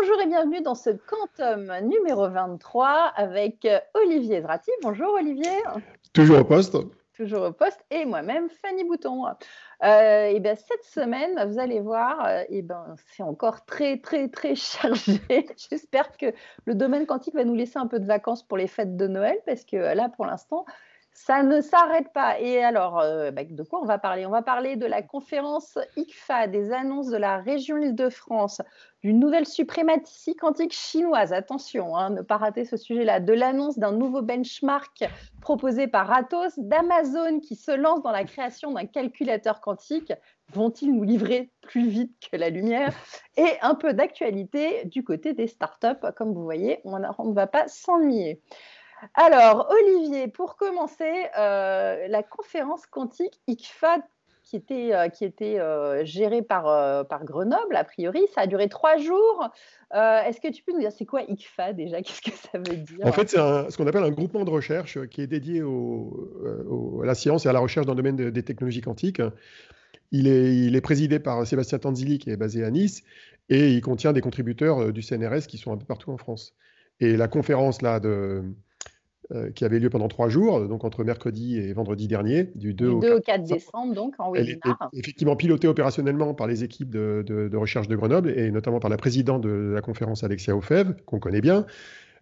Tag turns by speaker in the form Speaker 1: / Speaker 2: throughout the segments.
Speaker 1: Bonjour et bienvenue dans ce quantum numéro 23 avec Olivier Zrati. Bonjour Olivier.
Speaker 2: Toujours au poste.
Speaker 1: Toujours au poste et moi-même Fanny Bouton. Euh, et bien cette semaine, vous allez voir, euh, et ben c'est encore très très très chargé. J'espère que le domaine quantique va nous laisser un peu de vacances pour les fêtes de Noël parce que là pour l'instant ça ne s'arrête pas. Et alors, euh, bah, de quoi on va parler? On va parler de la conférence ICFA, des annonces de la région Île-de-France, d'une nouvelle suprématie quantique chinoise. Attention, hein, ne pas rater ce sujet-là. De l'annonce d'un nouveau benchmark proposé par Atos, d'Amazon qui se lance dans la création d'un calculateur quantique. Vont-ils nous livrer plus vite que la lumière? Et un peu d'actualité du côté des startups. Comme vous voyez, on ne va pas s'ennuyer. Alors, Olivier, pour commencer, euh, la conférence quantique ICFA qui était, euh, qui était euh, gérée par, par Grenoble, a priori, ça a duré trois jours. Est-ce que tu peux nous dire c'est quoi ICFA déjà? Qu'est-ce que ça veut dire?
Speaker 2: En fait, c'est ce qu'on appelle un groupement de recherche qui est dédié à la science et à la recherche dans le domaine des technologies quantiques. Il est, il est, présidé par Sébastien Tanzili, qui est basé à Nice, et il contient des contributeurs du CNRS qui sont un peu partout en France. Et la conférence là, de, euh, qui avait lieu pendant trois jours, donc entre mercredi et vendredi dernier,
Speaker 1: du 2, au, 4 décembre, donc en
Speaker 2: était effectivement pilotée opérationnellement par les équipes de, de, recherche de Grenoble et notamment par la présidente de la conférence Alexia Ofev, qu'on connaît bien,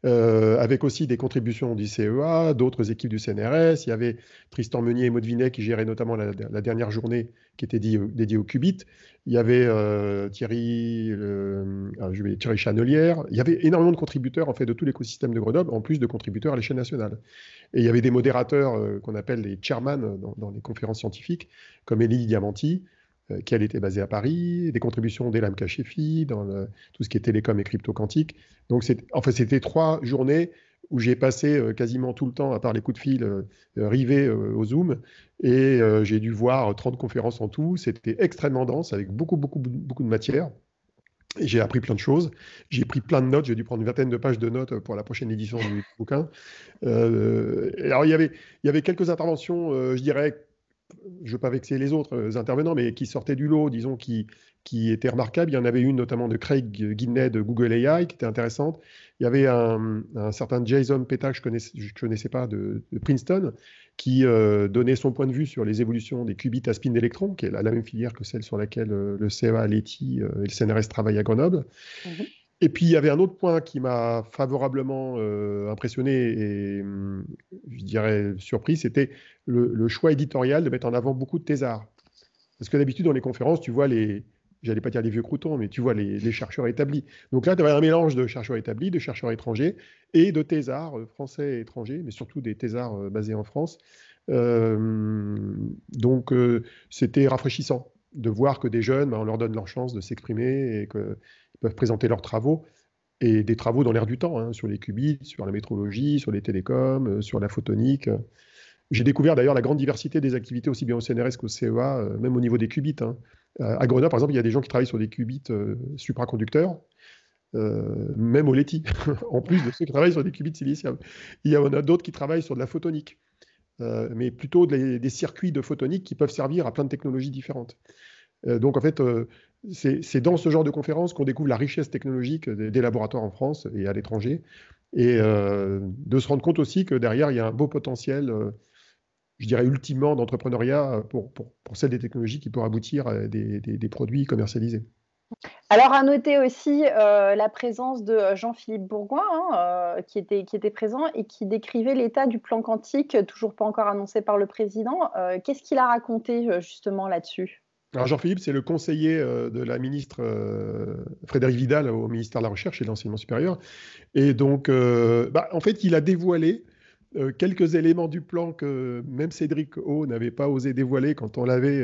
Speaker 2: euh, avec aussi des contributions du CEA, d'autres équipes du CNRS. Il y avait Tristan Meunier et Maud qui géraient notamment la, dernière journée qui était dédiée au qubit. Il y avait euh, Thierry, ah, vais, Thierry Chanelière. Il y avait énormément de contributeurs en fait de tout l'écosystème de Grenoble, en plus de contributeurs à l'échelle nationale. Et il y avait des modérateurs euh, qu'on appelle les chairman dans, dans, les conférences scientifiques, comme Élie Diamanti, euh, qui elle était basée à Paris, des contributions d'Elam Kachefi dans tout ce qui est télécom et crypto quantique. Donc, c'était trois journées où j'ai passé euh, quasiment tout le temps, à part les coups de fil euh, rivés au Zoom, et j'ai dû voir 30 conférences en tout. C'était extrêmement dense, avec beaucoup, beaucoup, beaucoup de matière. J'ai appris plein de choses. J'ai pris plein de notes. J'ai dû prendre une vingtaine de pages de notes pour la prochaine édition du bouquin. alors, il y, avait, il y avait quelques interventions, je dirais, je ne veux pas vexer les autres euh, intervenants, mais qui sortaient du lot, disons, qui, étaient remarquables. Il y en avait une notamment de Craig Guinness de Google AI qui était intéressante. Il y avait un, certain Jason Peta, que je ne connaissais, pas, de, Princeton, qui euh, donnait son point de vue sur les évolutions des qubits à spin d'électrons, qui est la, même filière que celle sur laquelle euh, le CEA, l'ETI et le CNRS travaillent à Grenoble. Mhm. Et puis, il y avait un autre point qui m'a favorablement euh, impressionné et, hum, je dirais, surpris, c'était le, choix éditorial de mettre en avant beaucoup de thésards. Parce que d'habitude, dans les conférences, tu vois les, j'allais pas dire les vieux croutons, mais tu vois les, chercheurs établis. Donc là, tu avais un mélange de chercheurs établis, de chercheurs étrangers et de thésards euh, français et étrangers, mais surtout des thésards euh, basés en France. donc, c'était rafraîchissant de voir que des jeunes, ben, on leur donne leur chance de s'exprimer et que peuvent présenter leurs travaux et des travaux dans l'air du temps, hein, sur les qubits, sur la métrologie, sur les télécoms, euh, sur la photonique. J'ai découvert d'ailleurs la grande diversité des activités aussi bien au CNRS qu'au CEA, euh, même au niveau des qubits. Hein. Euh, à Grenoble, par exemple, il y a des gens qui travaillent sur des qubits supraconducteurs, même au LETI, en plus de ceux qui travaillent sur des qubits silicium. Il y en a d'autres qui travaillent sur de la photonique, mais plutôt des circuits de photonique qui peuvent servir à plein de technologies différentes. donc en fait, c'est dans ce genre de conférences qu'on découvre la richesse technologique des, laboratoires en France et à l'étranger, et euh, de se rendre compte aussi que derrière, il y a un beau potentiel, euh, je dirais, ultimement d'entrepreneuriat pour, pour, celles des technologies qui pourraient aboutir à des, produits commercialisés.
Speaker 1: Alors, à noter aussi euh, la présence de Jean-Philippe Bourgoin, hein, qui était présent et qui décrivait l'état du plan quantique, toujours pas encore annoncé par le président. Qu'est-ce qu'il a raconté justement là-dessus?
Speaker 2: Alors Jean-Philippe, c'est le conseiller euh, de la ministre euh, Frédéric Vidal au ministère de la Recherche et de l'Enseignement supérieur. Et donc, euh, bah, en fait, il a dévoilé quelques éléments du plan que même Cédric O n'avait pas osé dévoiler quand on l'avait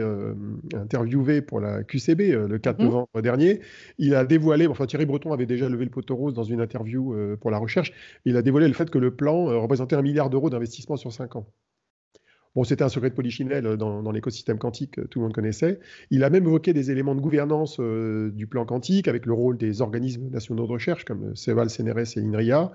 Speaker 2: interviewé pour la QCB le 4 mhm. novembre dernier. Il a dévoilé, enfin Thierry Breton avait déjà levé le poteau rose dans une interview pour la recherche, il a dévoilé le fait que le plan représentait un milliard d'euros d'investissement sur cinq ans. Bon, c'était un secret de Polichinelle euh, dans, l'écosystème quantique, euh, tout le monde connaissait. Il a même évoqué des éléments de gouvernance euh, du plan quantique avec le rôle des organismes nationaux de recherche comme CEVAL, CNRS et INRIA.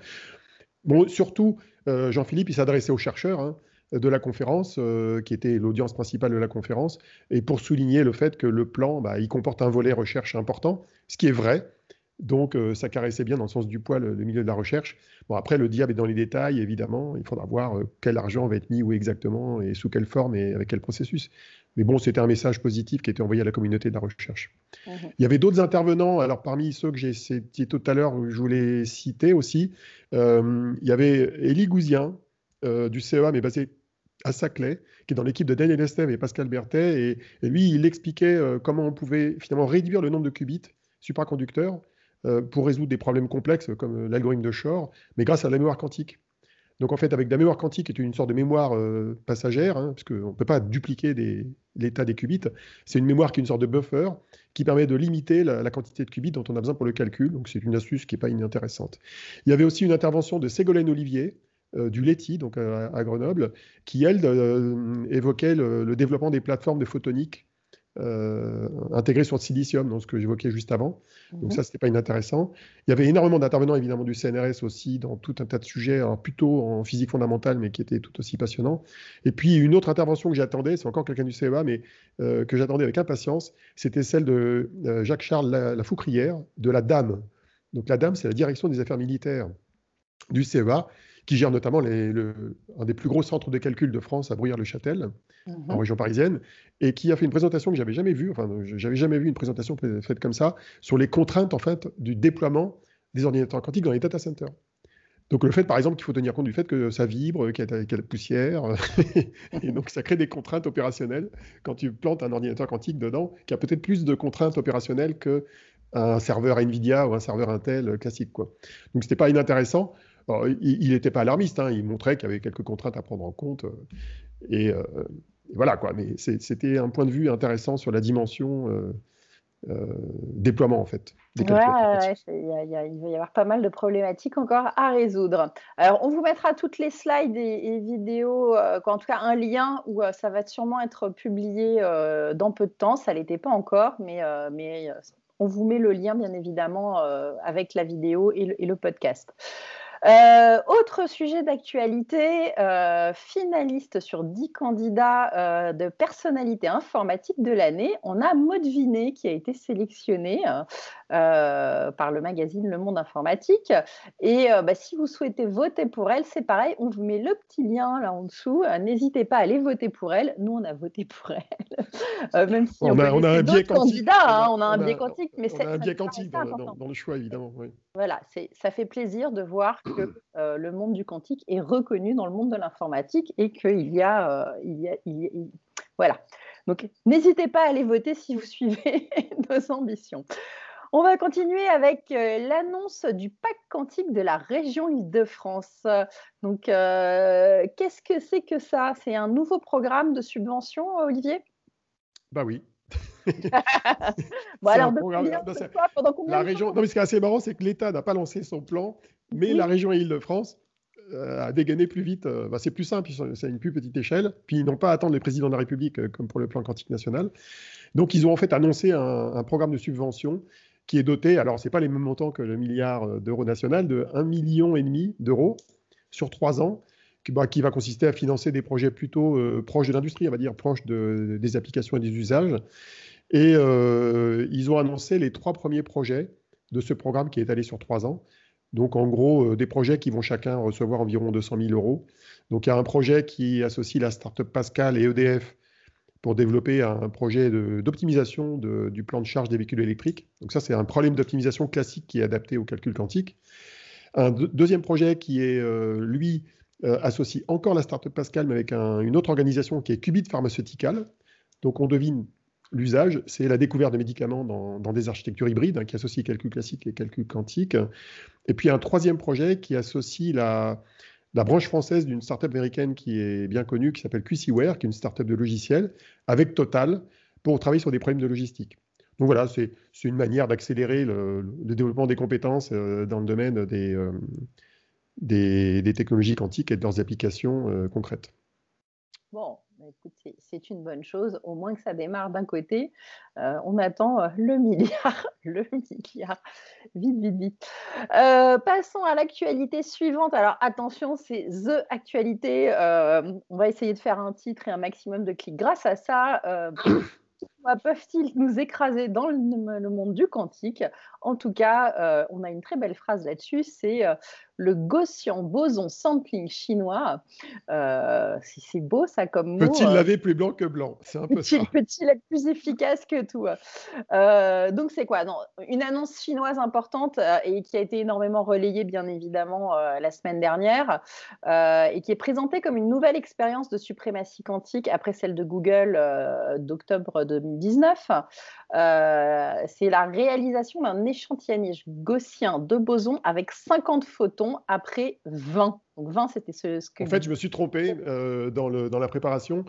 Speaker 2: Bon, surtout, Jean-Philippe, il s'adressait aux chercheurs hein, de la conférence, qui était l'audience principale de la conférence, et pour souligner le fait que le plan, bah, il comporte un volet recherche important, ce qui est vrai, Donc, ça caressait bien dans le sens du poil le milieu de la recherche. Bon, après, le diable est dans les détails, évidemment. Il faudra voir quel argent va être mis où exactement et sous quelle forme et avec quel processus. Mais bon, c'était un message positif qui était envoyé à la communauté de la recherche. Mmh il y avait d'autres intervenants. Alors, parmi ceux que j'ai cités tout à l'heure, je voulais citer aussi, il y avait Élie Gouzien du CEA, mais basé à Saclay, qui est dans l'équipe de Daniel Estève et Pascal Berthet. Et, lui, il expliquait euh, comment on pouvait finalement réduire le nombre de qubits supraconducteurs euh, pour résoudre des problèmes complexes comme euh, l'algorithme de Shor, mais grâce à la mémoire quantique. Donc en fait, avec la mémoire quantique, qui est une sorte de mémoire passagère, hein, parce qu'on ne peut pas dupliquer l'état des qubits, c'est une mémoire qui est une sorte de buffer qui permet de limiter la, quantité de qubits dont on a besoin pour le calcul. Donc c'est une astuce qui n'est pas inintéressante. Il y avait aussi une intervention de Ségolène Olivier, euh, du LETI, donc à, Grenoble, qui, elle, euh, évoquait le, développement des plateformes de photonique euh, intégrées sur le silicium, donc ce que j'évoquais juste avant. Donc mhm. ça, ce n'était pas inintéressant. Il y avait énormément d'intervenants, évidemment, du CNRS aussi, dans tout un tas de sujets, plutôt en physique fondamentale, mais qui étaient tout aussi passionnants. Et puis, une autre intervention que j'attendais, c'est encore quelqu'un du CEA, mais que j'attendais avec impatience, c'était celle de Jacques-Charles Lafoucrière, de la DAME. Donc la DAME, c'est la Direction des Affaires Militaires du CEA, qui gère notamment un des plus gros centres de calcul de France à Bruyères-le-Châtel, en mhm. région parisienne, et qui a fait une présentation que j'avais jamais vue, enfin, j'avais jamais vu une présentation faite comme ça, sur les contraintes en fait du déploiement des ordinateurs quantiques dans les data centers. Donc le fait, par exemple, qu'il faut tenir compte du fait que ça vibre, qu'il y, a de la poussière, et donc ça crée des contraintes opérationnelles quand tu plantes un ordinateur quantique dedans, qui a peut-être plus de contraintes opérationnelles qu'un serveur Nvidia ou un serveur Intel classique. Quoi. Donc c'était pas inintéressant il n'était pas alarmiste, hein, il montrait qu'il y avait quelques contraintes à prendre en compte. Euh, euh, et, voilà, quoi. Mais c'était un point de vue intéressant sur la dimension euh, déploiement, en fait.
Speaker 1: Des il, va y avoir pas mal de problématiques encore à résoudre. Alors, on vous mettra toutes les slides et, vidéos, en tout cas un lien où ça va sûrement être publié dans peu de temps. Ça ne l'était pas encore, mais, mais on vous met le lien, bien évidemment, avec la vidéo et le podcast. Euh, autre sujet d'actualité, euh, finaliste sur 10 candidats euh, de personnalité informatique de l'année, on a Maud Vinet qui a été sélectionnée par le magazine Le Monde Informatique. Et bah, si vous souhaitez voter pour elle, c'est pareil, on vous met le petit lien là en dessous. N'hésitez pas à aller voter pour elle. Nous, on a voté pour elle, même si on, a, un biais hein, on a un biais quantique,
Speaker 2: mais c'est un biais quantique dans, dans, le choix évidemment. Oui.
Speaker 1: Voilà, ça fait plaisir de voir que euh, le monde du quantique est reconnu dans le monde de l'informatique et qu'il y a, euh, il y a, voilà. Donc, n'hésitez pas à aller voter si vous suivez nos ambitions. On va continuer avec euh, l'annonce du pack quantique de la région Île-de-France. Donc, qu'est-ce que c'est que ça? C'est un nouveau programme de subvention, Olivier?
Speaker 2: Bah oui.
Speaker 1: bon, alors, pendant combien
Speaker 2: la région... Non, mais ce qui est assez marrant, c'est que l'État n'a pas lancé son plan mais la région Île-de-France euh, a dégainé plus vite. Euh, bah, c'est plus simple, c'est à une plus petite échelle. Puis ils n'ont pas à attendre les présidents de la République euh, comme pour le plan quantique national. Donc ils ont en fait annoncé un, programme de subvention qui est doté, alors ce n'est pas les mêmes montants que le milliard d'euros national, de 1,5 million et demi d'euros sur trois ans, qui, bah, qui, va consister à financer des projets plutôt proches de l'industrie, on va dire proches de, des applications et des usages. Et ils ont annoncé les trois premiers projets de ce programme qui est allé sur trois ans. Donc, en gros, euh, des projets qui vont chacun recevoir environ 200 000 euros. Donc, il y a un projet qui associe la startup Pascal et EDF pour développer un projet d'optimisation du plan de charge des véhicules électriques. Donc, ça, c'est un problème d'optimisation classique qui est adapté au calcul quantique. Un deuxième projet qui est, euh, lui, euh, associe encore la startup Pascal, mais avec une autre organisation qui est Qubit Pharmaceutical. Donc, on devine l'usage, c'est la découverte de médicaments dans, des architectures hybrides hein, qui associent calcul classique et calcul quantique. Et puis un troisième projet qui associe la, branche française d'une startup américaine qui est bien connue, qui s'appelle QCware, qui est une startup de logiciels, avec Total, pour travailler sur des problèmes de logistique. Donc voilà, c'est une manière d'accélérer le, développement des compétences euh, dans le domaine des, euh, des, technologies quantiques et de leurs applications euh, concrètes.
Speaker 1: Bon, c'est une bonne chose, au moins que ça démarre d'un côté. Euh, on attend euh, le milliard, le milliard, vite, vite, vite. Euh, passons à l'actualité suivante. Alors attention, c'est The Actualité. on va essayer de faire un titre et un maximum de clics grâce à ça. peuvent-ils nous écraser dans le, monde du quantique? En tout cas, on a une très belle phrase là-dessus, c'est le Gaussian boson sampling chinois. Euh, c'est beau ça comme mot.
Speaker 2: Peut-il laver plus blanc que blanc? C'est un peu ça.
Speaker 1: Peut-il être plus efficace que tout Donc c'est quoi? Non, Une annonce chinoise importante et qui a été énormément relayée bien évidemment la semaine dernière et qui est présentée comme une nouvelle expérience de suprématie quantique après celle de Google d'octobre 2019. Euh, c'est la réalisation d'un échantillonnage gaussien de bosons avec 50 photons après 20. Donc 20, c'était ce, que...
Speaker 2: En fait, je me suis trompé euh, dans, le, dans la préparation.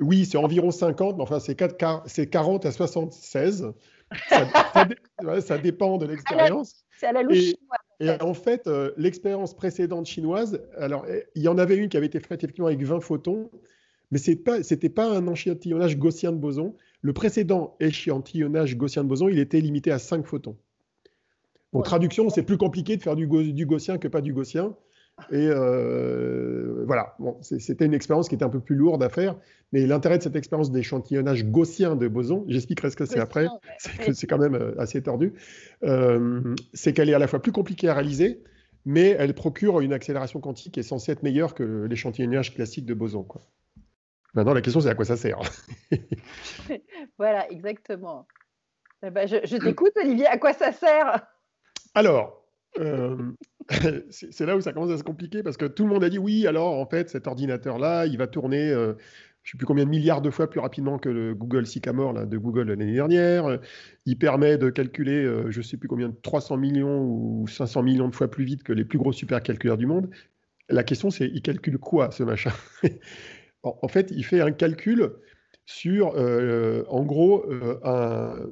Speaker 2: Oui, c'est environ 50, mais enfin, c'est 40 à 76. Ça, dépend de l'expérience.
Speaker 1: C'est à la louche
Speaker 2: et, Et en fait, euh, l'expérience précédente chinoise, alors il y en avait une qui avait été faite effectivement avec 20 photons, mais ce n'était pas, pas un échantillonnage gaussien de bosons. Le précédent échantillonnage gaussien de bosons, il était limité à 5 photons. En traduction, c'est plus compliqué de faire du, gaussien que pas du gaussien. Et euh, voilà, c'était une expérience qui était un peu plus lourde à faire, mais l'intérêt de cette expérience d'échantillonnage gaussien de bosons, j'expliquerai ce que c'est après, c'est quand même euh, assez tordu, euh, c'est qu'elle est à la fois plus compliquée à réaliser, mais elle procure une accélération quantique qui est censée être meilleure que l'échantillonnage classique de bosons. Quoi. Maintenant, la question, c'est à quoi ça sert?
Speaker 1: Voilà, exactement. Eh ben, je, t'écoute, Olivier, à quoi ça sert?
Speaker 2: Alors, euh, c'est là où ça commence à se compliquer parce que tout le monde a dit oui, alors en fait, cet ordinateur-là, il va tourner, euh, je ne sais plus combien de milliards de fois plus rapidement que le Google Sycamore là, de Google l'année dernière. Il permet de calculer, euh, je ne sais plus combien, de 300 millions ou 500 millions de fois plus vite que les plus gros supercalculaires du monde. La question, c'est il calcule quoi, ce machin? En fait, il fait un calcul sur, euh, en gros, euh,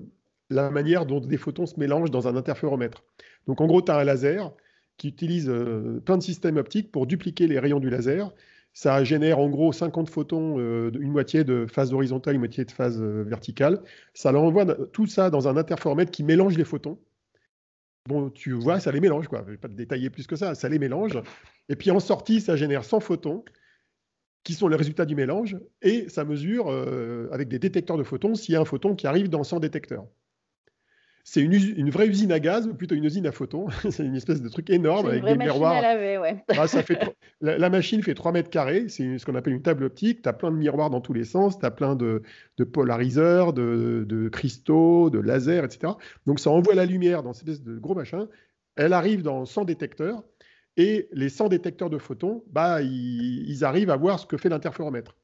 Speaker 2: la manière dont des photons se mélangent dans un interféromètre. Donc, en gros, tu as un laser qui utilise euh, plein de systèmes optiques pour dupliquer les rayons du laser. Ça génère en gros 50 photons, une moitié de phase horizontale, une moitié de phase verticale. Ça l'envoie tout ça dans un interféromètre qui mélange les photons. Bon, tu vois, ça les mélange, quoi. Je vais pas te détailler plus que ça, ça les mélange. Et puis en sortie, ça génère 100 photons qui sont les résultats du mélange, et ça mesure euh, avec des détecteurs de photons s'il y a un photon qui arrive dans 100 détecteurs. C'est une, une, vraie usine à gaz, ou plutôt une usine à photons. c'est une espèce de truc énorme avec des miroirs. Ça fait la, machine fait 3 mètres carrés, c'est ce qu'on appelle une table optique. Tu as plein de miroirs dans tous les sens, tu as plein de, de polariseurs, de, de, cristaux, de lasers, etc. Donc ça envoie la lumière dans cette espèce de gros machin. Elle arrive dans 100 détecteurs et les 100 détecteurs de photons, bah, ils, arrivent à voir ce que fait l'interféromètre.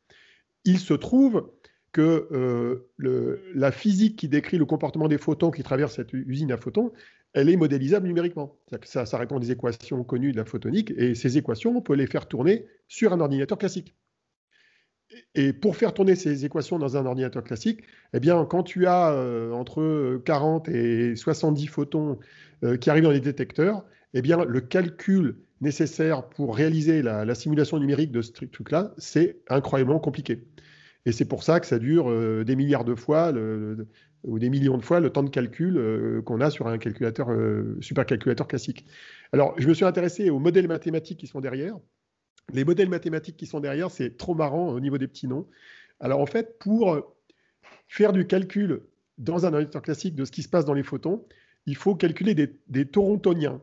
Speaker 2: Il se trouve que euh, la physique qui décrit le comportement des photons qui traversent cette usine à photons, elle est modélisable numériquement. Ça, répond à des équations connues de la photonique, et ces équations, on peut les faire tourner sur un ordinateur classique. Et pour faire tourner ces équations dans un ordinateur classique, eh bien, quand tu as euh, entre 40 et 70 photons euh, qui arrivent dans les détecteurs, eh bien, le calcul nécessaire pour réaliser la, simulation numérique de ce truc-là, c'est incroyablement compliqué. Et c'est pour ça que ça dure euh, des milliards de fois ou des millions de fois le temps de calcul euh, qu'on a sur un calculateur, euh, supercalculateur classique. Alors, je me suis intéressé aux modèles mathématiques qui sont derrière. Les modèles mathématiques qui sont derrière, c'est trop marrant au niveau des petits noms. Alors, en fait, pour faire du calcul dans un ordinateur classique de ce qui se passe dans les photons, il faut calculer des, des torontoniens.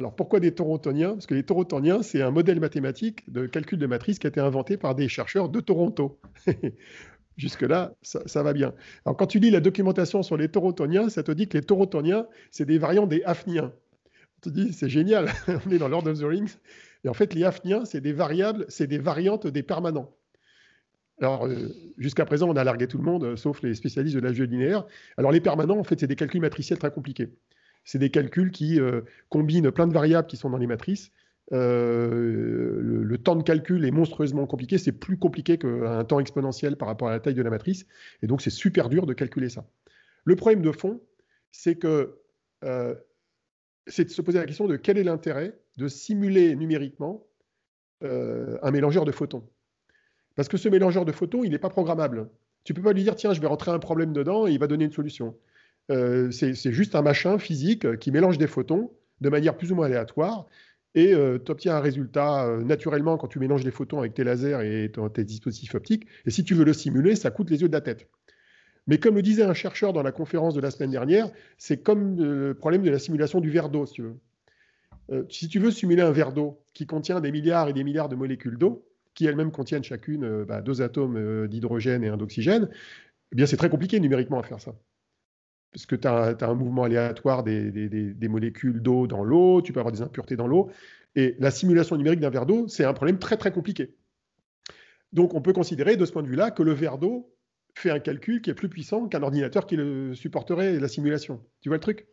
Speaker 2: Alors pourquoi des torontoniens? Parce que les torontoniens, c'est un modèle mathématique de calcul de matrice qui a été inventé par des chercheurs de Toronto. Jusque-là, ça, va bien. Alors quand tu lis la documentation sur les torontoniens, ça te dit que les torontoniens, c'est des variants des hafniens. On te dit, c'est génial, on est dans Lord of the Rings. Et en fait, les hafniens, c'est des variables, c'est des variantes des permanents. Alors, euh, jusqu'à présent, on a largué tout le monde, euh, sauf les spécialistes de la jeu linéaire. Alors, les permanents, en fait, c'est des calculs matriciels très compliqués. C'est des calculs qui euh, combinent plein de variables qui sont dans les matrices. Euh, le, temps de calcul est monstrueusement compliqué. C'est plus compliqué qu'un temps exponentiel par rapport à la taille de la matrice. Et donc, c'est super dur de calculer ça. Le problème de fond, c'est que euh, c'est de se poser la question de quel est l'intérêt de simuler numériquement un mélangeur de photons. Parce que ce mélangeur de photons, il n'est pas programmable. Tu ne peux pas lui dire, tiens, je vais rentrer un problème dedans et il va donner une solution. Euh, c'est juste un machin physique qui mélange des photons de manière plus ou moins aléatoire et euh, tu obtiens un résultat euh, naturellement quand tu mélanges des photons avec tes lasers et tes dispositifs optiques. Et si tu veux le simuler, ça coûte les yeux de la tête. Mais comme le disait un chercheur dans la conférence de la semaine dernière, c'est comme le problème de la simulation du verre d'eau, si tu veux. Euh, si tu veux simuler un verre d'eau qui contient des milliards et des milliards de molécules d'eau, qui elles-mêmes contiennent chacune euh, bah, deux atomes euh, d'hydrogène et un d'oxygène, eh bien c'est très compliqué numériquement à faire ça. Parce que tu as, un mouvement aléatoire des, des molécules d'eau dans l'eau, tu peux avoir des impuretés dans l'eau. Et la simulation numérique d'un verre d'eau, c'est un problème très très compliqué. Donc on peut considérer de ce point de vue-là que le verre d'eau fait un calcul qui est plus puissant qu'un ordinateur qui le supporterait la simulation. Tu vois le truc?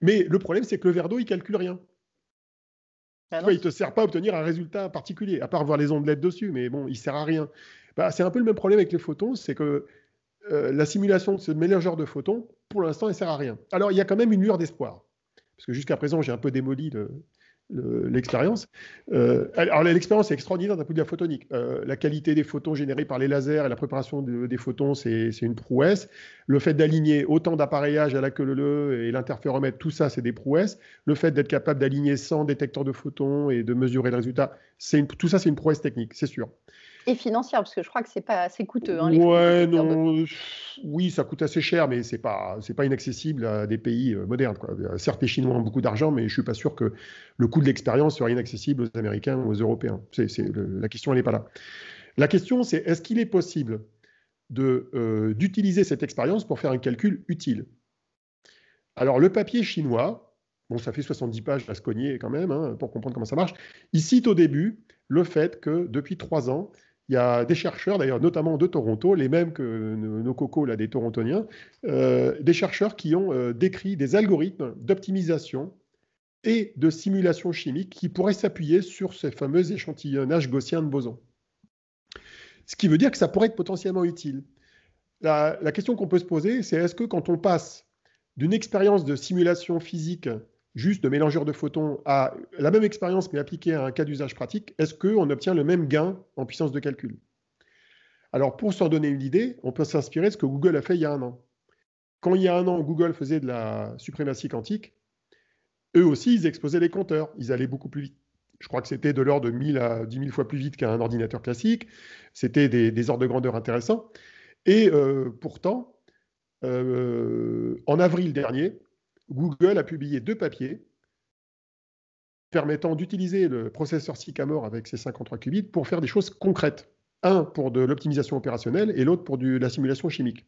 Speaker 2: Mais le problème, c'est que le verre d'eau, il calcule rien. Ah il ne te sert pas à obtenir un résultat particulier, à part voir les ondes LED dessus, mais bon, il sert à rien. Bah, c'est un peu le même problème avec les photons, c'est que euh, la simulation de ce mélangeur de photons, pour l'instant, elle sert à rien. Alors, il y a quand même une lueur d'espoir. Parce que jusqu'à présent, j'ai un peu démoli le, l'expérience. Euh, alors l'expérience est extraordinaire d'un point de la photonique. Euh, la qualité des photons générés par les lasers et la préparation des photons, c'est une prouesse. Le fait d'aligner autant d'appareillages à la queue leu et l'interféromètre, tout ça, c'est des prouesses. Le fait d'être capable d'aligner 100 détecteurs de photons et de mesurer le résultat, tout ça, c'est une prouesse technique, c'est sûr
Speaker 1: et financière, parce que je crois que c'est pas assez coûteux.
Speaker 2: Hein, ouais, non, oui, ça coûte assez cher, mais c'est pas, c'est pas inaccessible à des pays euh, modernes. Quoi. Certes, les Chinois ont beaucoup d'argent, mais je suis pas sûr que le coût de l'expérience soit inaccessible aux Américains ou aux Européens. C'est, la question, elle n'est pas là. La question, c'est est-ce qu'il est possible de, euh, d'utiliser cette expérience pour faire un calcul utile? Alors, le papier chinois, bon, ça fait 70 pages à se cogner quand même, hein, pour comprendre comment ça marche, il cite au début le fait que depuis trois ans, il y a des chercheurs, d'ailleurs notamment de Toronto, les mêmes que nos cocos là, des Torontoniens, euh, des chercheurs qui ont euh, décrit des algorithmes d'optimisation et de simulation chimique qui pourraient s'appuyer sur ces fameux échantillonnages gaussiens de bosons. Ce qui veut dire que ça pourrait être potentiellement utile. La, la question qu'on peut se poser, c'est est-ce que quand on passe d'une expérience de simulation physique juste de mélangeur de photons à la même expérience mais appliquée à un cas d'usage pratique, est-ce qu'on obtient le même gain en puissance de calcul? Alors pour s'en donner une idée, on peut s'inspirer de ce que Google a fait il y a un an. Quand il y a un an, Google faisait de la suprématie quantique, eux aussi, ils exposaient les compteurs. Ils allaient beaucoup plus vite. Je crois que c'était de l'ordre de 1000 à 10 000 fois plus vite qu'un ordinateur classique. C'était des, ordres de grandeur intéressants. Et euh, pourtant, euh, en avril dernier, Google a publié deux papiers permettant d'utiliser le processeur Sycamore avec ses 53 qubits pour faire des choses concrètes. Un pour de l'optimisation opérationnelle et l'autre pour de la simulation chimique.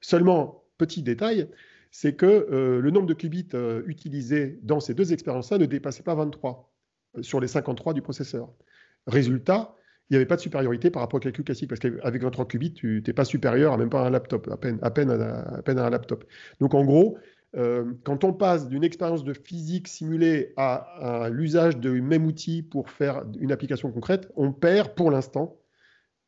Speaker 2: Seulement, petit détail, c'est que euh, le nombre de qubits euh, utilisés dans ces deux expériences-là ne dépassait pas 23 euh, sur les 53 du processeur. Résultat, il n'y avait pas de supériorité par rapport au calcul classique, parce qu'avec 23 qubits, tu n'es pas supérieur à même pas un laptop, à peine, à un laptop. Donc en gros, euh, quand on passe d'une expérience de physique simulée à, l'usage du même outil pour faire une application concrète, on perd pour l'instant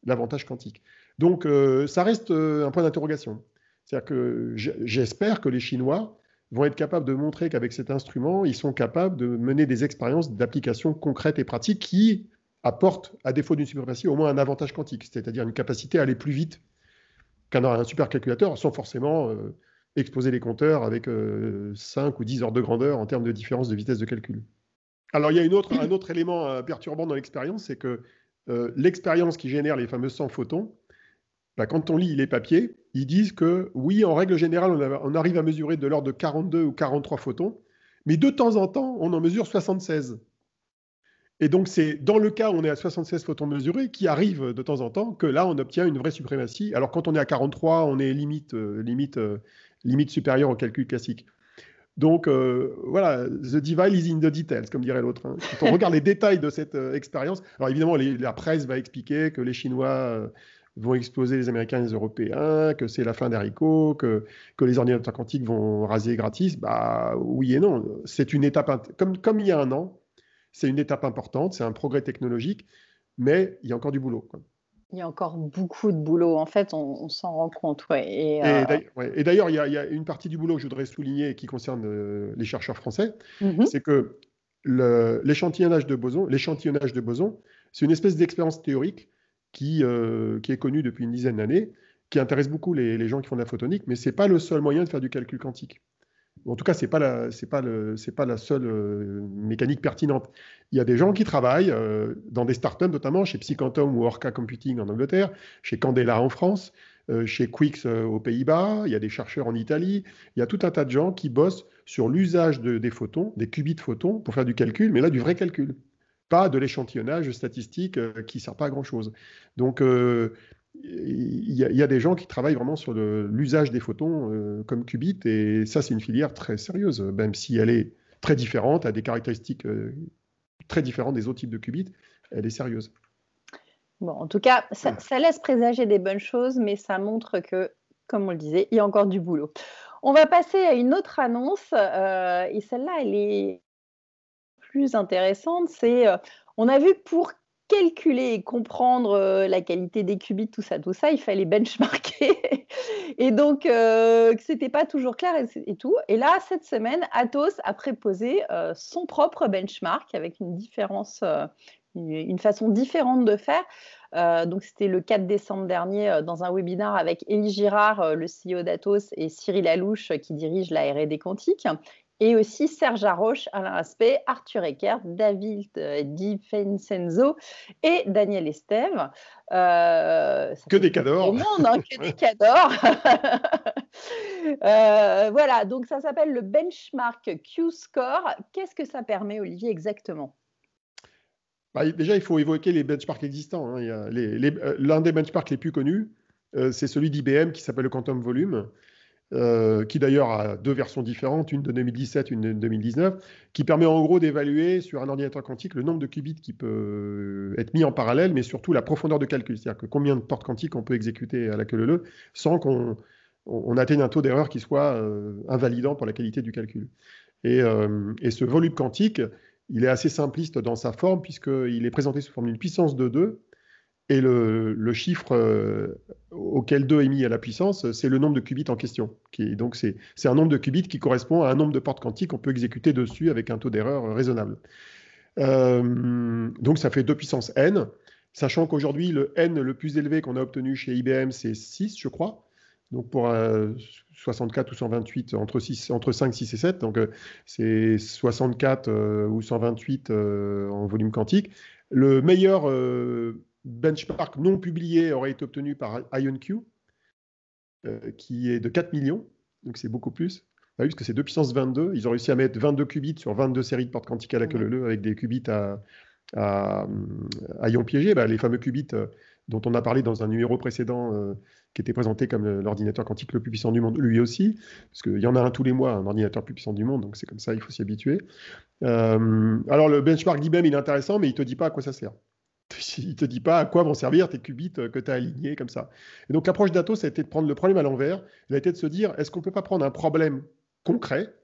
Speaker 2: l'avantage quantique. Donc euh, ça reste euh, un point d'interrogation. C'est-à-dire que j'espère que les Chinois vont être capables de montrer qu'avec cet instrument, ils sont capables de mener des expériences d'application concrètes et pratiques qui apportent, à défaut d'une suprématie, au moins un avantage quantique, c'est-à-dire une capacité à aller plus vite qu'un supercalculateur, sans forcément exposer les compteurs avec 5 euh, ou 10 ordres de grandeur en termes de différence de vitesse de calcul. Alors, il y a un autre élément euh, perturbant dans l'expérience, c'est que euh, l'expérience qui génère les fameux 100 photons, bah, quand on lit les papiers, ils disent que oui, en règle générale, on, arrive à mesurer de l'ordre de 42 ou 43 photons, mais de temps en temps, on en mesure 76. Et donc, c'est dans le cas où on est à 76 photons mesurés qui arrive de temps en temps que là, on obtient une vraie suprématie. Alors, quand on est à 43, on est limite, limite limite supérieure au calcul classique. Donc euh, voilà, the divide is in the details, comme dirait l'autre. Hein. Quand on regarde les détails de cette euh, expérience, alors évidemment, la presse va expliquer que les Chinois euh, vont exploser les Américains et les Européens, que c'est la fin d'Arico, que, que les ordinateurs quantiques vont raser gratis. Bah oui et non. C'est une étape, comme, comme il y a un an, c'est une étape importante, c'est un progrès technologique, mais il y a encore du boulot. Quoi.
Speaker 1: Il y a encore beaucoup de boulot, en fait, on, s'en rend compte.
Speaker 2: Et, euh, d'ailleurs, il, y a une partie du boulot que je voudrais souligner qui concerne euh, les chercheurs français, mhm. c'est que l'échantillonnage de bosons, l'échantillonnage de bosons, c'est une espèce d'expérience théorique qui, euh, qui est connue depuis une dizaine d'années, qui intéresse beaucoup les, les, gens qui font de la photonique, mais ce n'est pas le seul moyen de faire du calcul quantique. En tout cas, ce n'est pas, la, seule euh, mécanique pertinente. Il y a des gens qui travaillent euh, dans des startups, notamment chez Psychantom ou Orca Computing en Angleterre, chez Candela en France, chez Quix aux Pays-Bas, il y a des chercheurs en Italie, il y a tout un tas de gens qui bossent sur l'usage des photons, des qubits de photons, pour faire du calcul, mais là du vrai calcul, pas de l'échantillonnage statistique qui ne sert pas à grand-chose. Donc il y, a des gens qui travaillent vraiment sur l'usage des photons comme qubits, et ça c'est une filière très sérieuse, même si elle est très différente, a des caractéristiques très différentes des autres types de qubits, elle est sérieuse.
Speaker 1: Bon, en tout cas, ça, laisse présager des bonnes choses, mais ça montre que, comme on le disait, il y a encore du boulot. On va passer à une autre annonce, euh, et celle-là, elle est plus intéressante. C'est, euh, on a vu pour calculer et comprendre euh, la qualité des qubits, tout ça, tout ça, il fallait benchmarker. et donc, ce n'était pas toujours clair et, tout. Et là, cette semaine, Atos a préposé son propre benchmark avec une différence, une façon différente de faire. Euh, donc, c'était le 4 décembre dernier euh, dans un webinaire avec Élie Girard, euh, le CEO d'Atos, et Cyril Alouche, qui dirige la R&D quantique. Et aussi Serge Arroche, Alain Aspect, Arthur Eckert, David Di Vincenzo et Daniel Estève.
Speaker 2: que des cadors.
Speaker 1: Hein, que des cadors. voilà, donc ça s'appelle le benchmark Q-Score. Qu'est-ce que ça permet, Olivier, exactement?
Speaker 2: Bah, déjà, il faut évoquer les benchmarks existants. Hein. Euh, l'un des benchmarks les plus connus, euh, c'est celui d'IBM qui s'appelle le Quantum Volume, euh, qui d'ailleurs a deux versions différentes, une de 2017, une de 2019, qui permet en gros d'évaluer sur un ordinateur quantique le nombre de qubits qui peut être mis en parallèle, mais surtout la profondeur de calcul, c'est-à-dire que combien de portes quantiques on peut exécuter à la queue leu sans qu'on on atteigne un taux d'erreur qui soit invalidant pour la qualité du calcul. Et, et ce volume quantique, il est assez simpliste dans sa forme puisqu'il est présenté sous forme d'une puissance de 2 et le, chiffre euh, auquel 2 est mis à la puissance, c'est le nombre de qubits en question. donc c'est un nombre de qubits qui correspond à un nombre de portes quantiques qu'on peut exécuter dessus avec un taux d'erreur raisonnable. Euh, donc ça fait 2 puissance n, sachant qu'aujourd'hui le n le plus élevé qu'on a obtenu chez IBM c'est 6 je crois. Donc pour 64 ou 128, entre, 6, entre 5, 6 et 7, donc euh, c'est 64 euh, ou 128 euh, en volume quantique. Le meilleur benchmark non publié aurait été obtenu par IonQ, qui est de 4 millions, donc c'est beaucoup plus. Bah parce que c'est 2 puissance 22. Ils ont réussi à mettre 22 qubits sur 22 séries de portes quantiques à la queue leu avec des qubits à, à, ion piégé. Bah, les fameux qubits dont on a parlé dans un numéro précédent qui était présenté comme l'ordinateur quantique le plus puissant du monde, lui aussi, parce qu'il y en a un tous les mois, un ordinateur plus puissant du monde, donc c'est comme ça, il faut s'y habituer. Euh, alors le benchmark d'IBM, il est intéressant, mais il ne te dit pas à quoi ça sert. Il ne te dit pas à quoi vont servir tes qubits que tu as alignés comme ça. Et donc l'approche d'Atos, ça a été de prendre le problème à l'envers, elle a été de se dire, est-ce qu'on ne peut pas prendre un problème concret,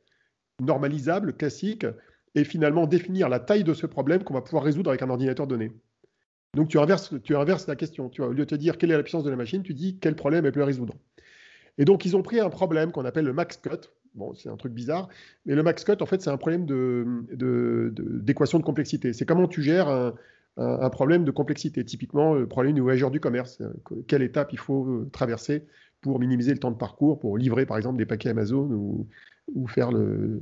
Speaker 2: normalisable, classique, et finalement définir la taille de ce problème qu'on va pouvoir résoudre avec un ordinateur donné? Donc tu inverses, tu inverses la question. Tu vois, au lieu de te dire quelle est la puissance de la machine, tu dis quel problème elle peut résoudre? Et donc ils ont pris un problème qu'on appelle le max cut. Bon, c'est un truc bizarre, mais le max cut, en fait, c'est un problème d'équation de, de, complexité. C'est comment tu gères un, problème de complexité. Typiquement, le problème du voyageur du commerce. Quelle étape il faut euh, traverser pour minimiser le temps de parcours, pour livrer par exemple des paquets Amazon ou, faire le,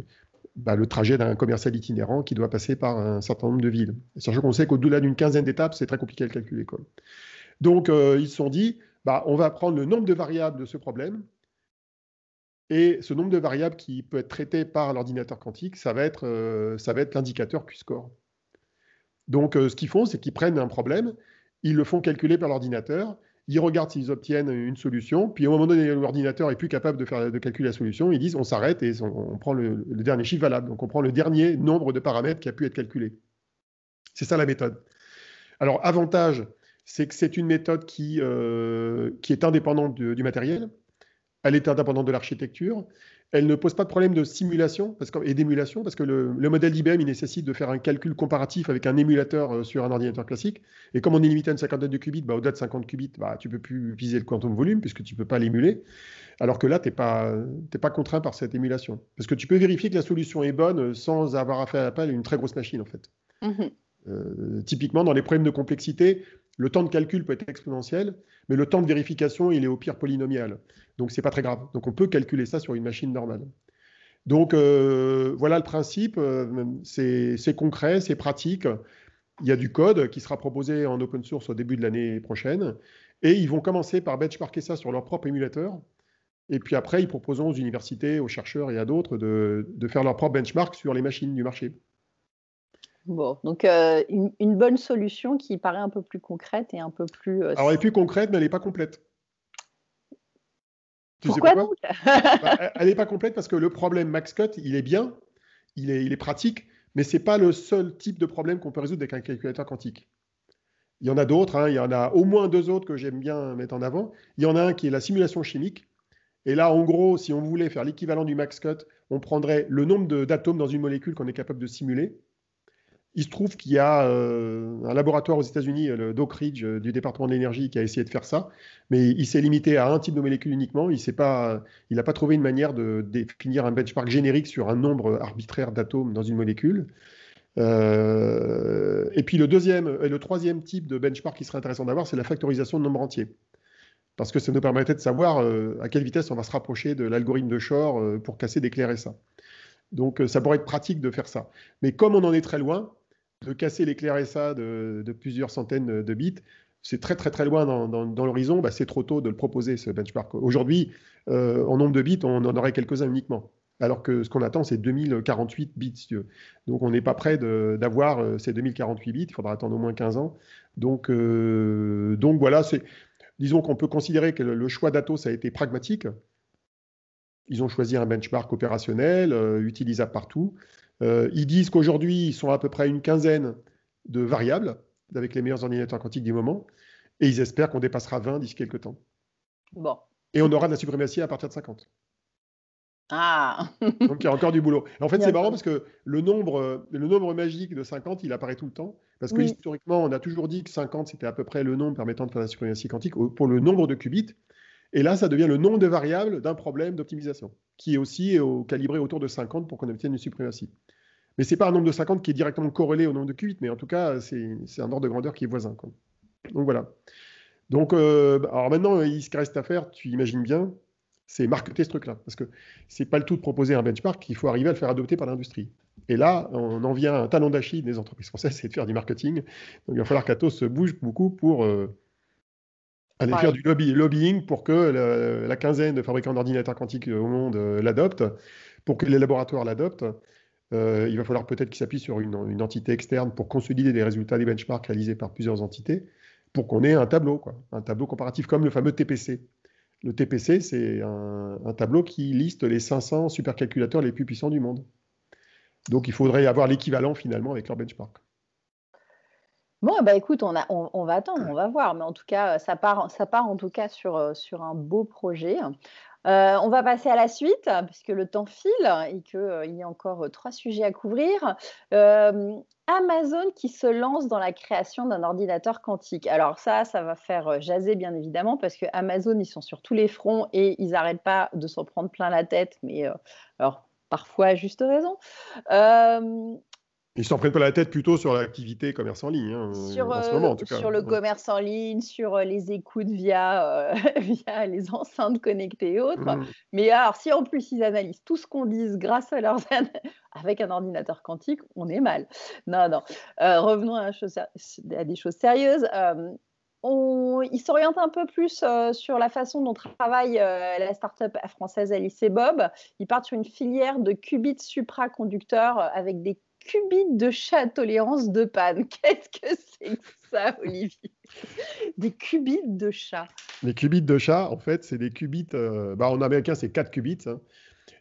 Speaker 2: bah, le trajet d'un commercial itinérant qui doit passer par un certain nombre de villes. Sachant qu'on sait qu'au-delà d'une quinzaine d'étapes, c'est très compliqué à calculer. Donc, euh, ils se sont dit, bah, on va prendre le nombre de variables de ce problème, et ce nombre de variables qui peut être traité par l'ordinateur quantique, ça va euh, être l'indicateur Q-score. Donc, euh, ce qu'ils font, c'est qu'ils prennent un problème, ils le font calculer par l'ordinateur, ils regardent s'ils obtiennent une solution, puis au moment donné, l'ordinateur est plus capable de, faire, de calculer la solution, ils disent on s'arrête et on, prend le, dernier chiffre valable. Donc on prend le dernier nombre de paramètres qui a pu être calculé. C'est ça la méthode. Alors, avantage, c'est que c'est une méthode qui, euh, qui est indépendante du matériel, elle est indépendante de l'architecture, elle ne pose pas de problème de simulation parce que, et d'émulation, parce que le, modèle d'IBM, il nécessite de faire un calcul comparatif avec un émulateur euh, sur un ordinateur classique. Et comme on est limité à une cinquantaine de qubits, bah, au-delà de 50 qubits, bah, tu ne peux plus viser le quantum volume puisque tu ne peux pas l'émuler. Alors que là, tu n'es pas, pas contraint par cette émulation. Parce que tu peux vérifier que la solution est bonne sans avoir à faire appel à une très grosse machine, en fait. Mmh euh, typiquement, dans les problèmes de complexité, le temps de calcul peut être exponentiel, mais le temps de vérification, il est au pire polynomial. Donc, ce n'est pas très grave. Donc, on peut calculer ça sur une machine normale. Donc, euh, voilà le principe. Euh, c'est concret, c'est pratique. Il y a du code qui sera proposé en open source au début de l'année prochaine. Et ils vont commencer par benchmarker ça sur leur propre émulateur. Et puis après, ils proposeront aux universités, aux chercheurs et à d'autres de, faire leur propre benchmark sur les machines du marché.
Speaker 1: Bon, donc euh, une, bonne solution qui paraît un peu plus concrète et un peu plus.
Speaker 2: Euh, Alors, elle est plus concrète, mais elle n'est pas complète.
Speaker 1: pourquoi, donc?
Speaker 2: Bah, Elle n'est pas complète parce que le problème MaxCut, il est bien, il est, il est pratique, mais ce n'est pas le seul type de problème qu'on peut résoudre avec un calculateur quantique. Il y en a d'autres, hein. il y en a au moins deux autres que j'aime bien mettre en avant. Il y en a un qui est la simulation chimique. Et là, en gros, si on voulait faire l'équivalent du max cut, on prendrait le nombre d'atomes dans une molécule qu'on est capable de simuler. Il se trouve qu'il y a euh, un laboratoire aux États-Unis, le Doc Ridge euh, du département de l'énergie, qui a essayé de faire ça, mais il s'est limité à un type de molécule uniquement. Il n'a pas, trouvé une manière de définir un benchmark générique sur un nombre arbitraire d'atomes dans une molécule. Euh, et puis le deuxième et le troisième type de benchmark qui serait intéressant d'avoir, c'est la factorisation de nombres entiers. Parce que ça nous permettrait de savoir euh, à quelle vitesse on va se rapprocher de l'algorithme de Shor euh, pour casser clés RSA. Donc ça pourrait être pratique de faire ça. Mais comme on en est très loin, de casser les clés RSA de, plusieurs centaines de bits, c'est très très très loin dans, l'horizon, bah, c'est trop tôt de le proposer ce benchmark. Aujourd'hui, en nombre de bits, on en aurait quelques-uns uniquement alors que ce qu'on attend, c'est 2048 bits. Donc on n'est pas prêt d'avoir euh, ces 2048 bits, il faudra attendre au moins 15 ans. Donc, euh, donc voilà, disons qu'on peut considérer que le choix d'Atos a été pragmatique. Ils ont choisi un benchmark opérationnel, euh, utilisable partout. Ils disent qu'aujourd'hui, ils sont à peu près une quinzaine de variables avec les meilleurs ordinateurs quantiques du moment, et ils espèrent qu'on dépassera 20 d'ici quelques temps.
Speaker 1: Bon.
Speaker 2: Et on aura de la suprématie à partir de 50.
Speaker 1: Ah
Speaker 2: Donc il y a encore du boulot. En fait, c'est marrant parce que le nombre, le nombre magique de 50, il apparaît tout le temps. Parce que historiquement, on a toujours dit que 50, c'était à peu près le nombre permettant de faire la suprématie quantique pour le nombre de qubits. Et là, ça devient le nombre de variables d'un problème d'optimisation, qui est aussi calibré autour de 50 pour qu'on obtienne une suprématie. Mais ce n'est pas un nombre de 50 qui est directement corrélé au nombre de qubits, mais en tout cas, c'est un ordre de grandeur qui est voisin. Donc voilà. Donc, euh, alors maintenant, il se reste à faire, tu imagines bien, c'est marketer ce truc-là. Parce que c'est pas le tout de proposer un benchmark, il faut arriver à le faire adopter par l'industrie. Et là, on en vient à un talon d'Achille des entreprises françaises, c'est de faire du marketing. Donc il va falloir qu'Atos se bouge beaucoup pour euh, aller faire du lobbying pour que la, quinzaine de fabricants d'ordinateurs quantiques au monde euh, l'adoptent, pour que les laboratoires l'adoptent. Euh, il va falloir peut-être qu'ils s'appuient sur une, entité externe pour consolider les résultats des benchmarks réalisés par plusieurs entités, pour qu'on ait un tableau, quoi, un tableau comparatif comme le fameux TPC. Le TPC, c'est un, tableau qui liste les 500 supercalculateurs les plus puissants du monde. Donc il faudrait avoir l'équivalent finalement avec leur benchmark.
Speaker 1: Bon, bah écoute, on, va attendre, on va voir. Mais en tout cas, ça part, ça part en tout cas sur, euh, sur un beau projet. Euh, on va passer à la suite, puisque le temps file et qu'il euh, y a encore trois sujets à couvrir. Amazon qui se lance dans la création d'un ordinateur quantique. Alors ça, ça va faire jaser bien évidemment, parce que Amazon, ils sont sur tous les fronts et ils n'arrêtent pas de s'en prendre plein la tête, mais parfois à juste raison.
Speaker 2: Ils s'en prennent pas la tête plutôt sur l'activité commerce en ligne, hein,
Speaker 1: sur, en ce moment en tout cas. Sur le commerce en ligne, sur euh, les écoutes via, euh, via les enceintes connectées et autres. Mmh. Mais alors, si en plus ils analysent tout ce qu'on dit grâce à leurs avec un ordinateur quantique, on est mal. Non, non. Euh, revenons à, des choses sérieuses. On, ils s'orientent un peu plus sur la façon dont travaille la start-up française Alice et Bob. Ils partent sur une filière de qubits supraconducteurs avec des qubits de chat tolérance de panne. Qu'est-ce que c'est que ça, Olivier? Des qubits de chat.
Speaker 2: Les qubits de chat, en fait, c'est des qubits. Euh, bah, en américain, c'est 4 qubits. Hein.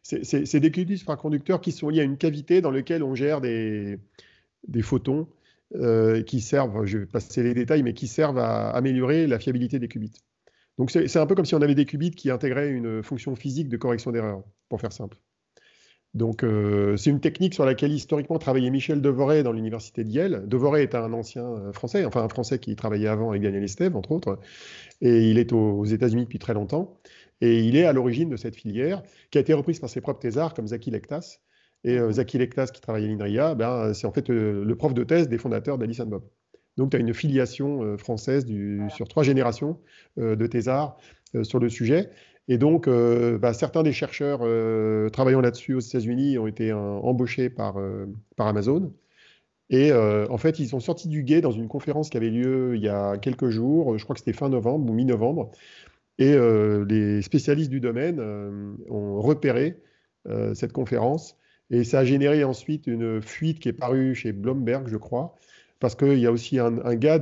Speaker 2: C'est des qubits supraconducteurs qui sont liés à une cavité dans laquelle on gère des, des photons euh, qui servent, je vais passer les détails, mais qui servent à améliorer la fiabilité des qubits. Donc c'est un peu comme si on avait des qubits qui intégraient une fonction physique de correction d'erreur, pour faire simple. Donc, euh, c'est une technique sur laquelle historiquement travaillait Michel Devoré dans l'université de Yale. Devoré est un ancien euh, français, enfin un français qui travaillait avant avec Daniel Estève, entre autres, et il est aux, États-Unis depuis très longtemps. Et il est à l'origine de cette filière qui a été reprise par ses propres thésards comme Zaki Lektas. Et euh, Zaki Lektas, qui travaillait à l'INRIA, ben, c'est en fait le prof de thèse des fondateurs d'Alice Bob. Donc, tu as une filiation française sur trois générations de thésards sur le sujet. Et donc, euh, bah, certains des chercheurs euh, travaillant là-dessus aux États-Unis ont été euh, embauchés par, par Amazon. Et en fait, ils sont sortis du guet dans une conférence qui avait lieu il y a quelques jours, je crois que c'était fin novembre ou mi-novembre, et les spécialistes du domaine ont repéré cette conférence, et ça a généré ensuite une fuite qui est parue chez Bloomberg, je crois, parce qu'il y a aussi un, gars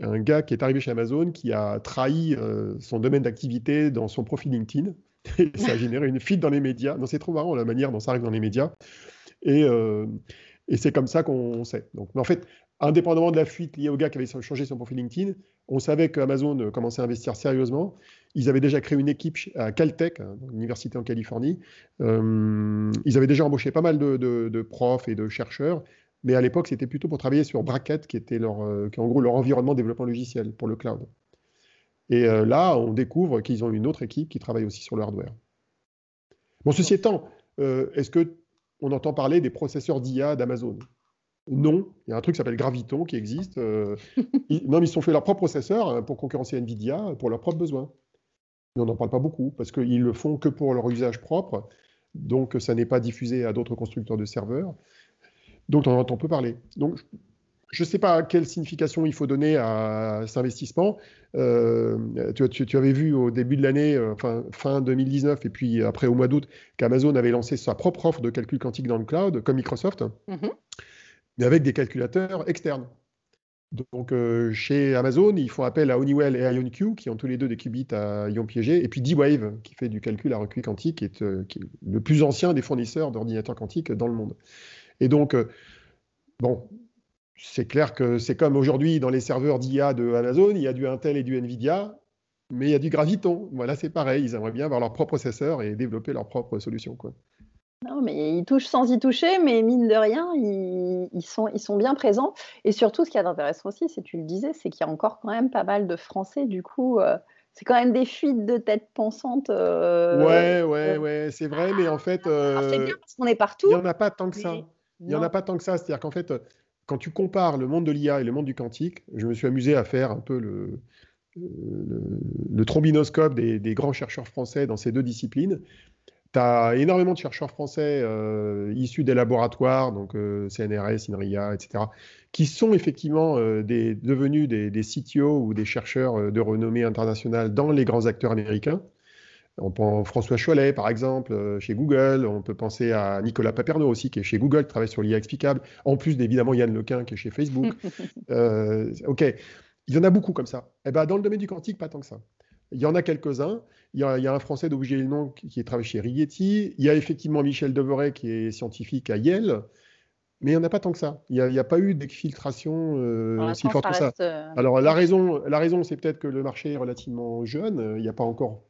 Speaker 2: un, gars qui est arrivé chez Amazon qui a trahi son domaine d'activité dans son profil LinkedIn. Et ça a généré une fuite dans les médias. c'est trop marrant la manière dont ça arrive dans les médias. Et, euh, et c'est comme ça qu'on sait. Donc, mais en fait, indépendamment de la fuite liée au gars qui avait changé son profil LinkedIn, on savait qu'Amazon commençait à investir sérieusement. Ils avaient déjà créé une équipe à Caltech, hein, une université en Californie. Euh, ils avaient déjà embauché pas mal de, profs et de chercheurs. Mais à l'époque, c'était plutôt pour travailler sur Bracket, qui était leur, euh, qui en gros leur environnement développement logiciel pour le cloud. Et euh, là, on découvre qu'ils ont une autre équipe qui travaille aussi sur le hardware. Bon, ceci étant, euh, est-ce que on entend parler des processeurs d'IA d'Amazon? Non, il y a un truc qui s'appelle Graviton qui existe. Euh, non, mais ils ont fait leur propre processeur pour concurrencer Nvidia pour leurs propres besoins. Mais on n'en parle pas beaucoup parce qu'ils le font que pour leur usage propre, donc ça n'est pas diffusé à d'autres constructeurs de serveurs. Donc on en entend peu parler. Donc je ne sais pas quelle signification il faut donner à cet investissement. Euh, tu, avais vu au début de l'année, euh, fin 2019, et puis après au mois d'août, qu'Amazon avait lancé sa propre offre de calcul quantique dans le cloud, comme Microsoft, mm-hmm. mais avec des calculateurs externes. Donc, euh, chez Amazon, ils font appel à Honeywell et IonQ, qui ont tous les deux des qubits à ion piégés, et puis D-Wave, qui fait du calcul à recueil quantique, qui est, qui est le plus ancien des fournisseurs d'ordinateurs quantiques dans le monde. Et donc, bon, c'est clair que c'est comme aujourd'hui dans les serveurs d'IA de Amazon, il y a du Intel et du Nvidia, mais il y a du Graviton. Voilà, c'est pareil. Ils aimeraient bien avoir leur propre processeur et développer leur propre solution. Quoi.
Speaker 1: Non, mais ils touchent sans y toucher, mais mine de rien, ils, sont, ils sont bien présents. Et surtout, ce qui est intéressant aussi, c'est tu le disais, c'est qu'il y a encore quand même pas mal de Français. Du coup, euh, c'est quand même des fuites de tête pensante.
Speaker 2: Euh, ouais, ouais, ouais, c'est vrai, mais en fait.
Speaker 1: Euh, c'est bien parce qu'on est partout.
Speaker 2: Il n'y en a pas tant que ça. Il n'y en a pas tant que ça. C'est-à-dire qu'en fait, quand tu compares le monde de l'IA et le monde du quantique, je me suis amusé à faire un peu le, le, trombinoscope des, grands chercheurs français dans ces deux disciplines. Tu as énormément de chercheurs français euh, issus des laboratoires, donc euh, CNRS, INRIA, etc., qui sont effectivement euh, des, devenus des, des, CTO ou des chercheurs de renommée internationale dans les grands acteurs américains. On pense François Cholet, par exemple, euh, chez Google. On peut penser à Nicolas Paperno aussi, qui est chez Google, qui travaille sur l'IA explicable. En plus d'évidemment Yann Lequin, qui est chez Facebook. Euh, OK. Il y en a beaucoup comme ça. Eh ben, dans le domaine du quantique, pas tant que ça. Il y en a quelques-uns. Il, y a un Français d'objet le nom qui, travaille chez Rigetti. Il y a effectivement Michel Devoret, qui est scientifique à Yale. Mais il n'y en a pas tant que ça. Il n'y a, pas eu d'exfiltration euh, si forte que ça. Alors la raison, la raison c'est peut-être que le marché est relativement jeune. Il n'y a pas encore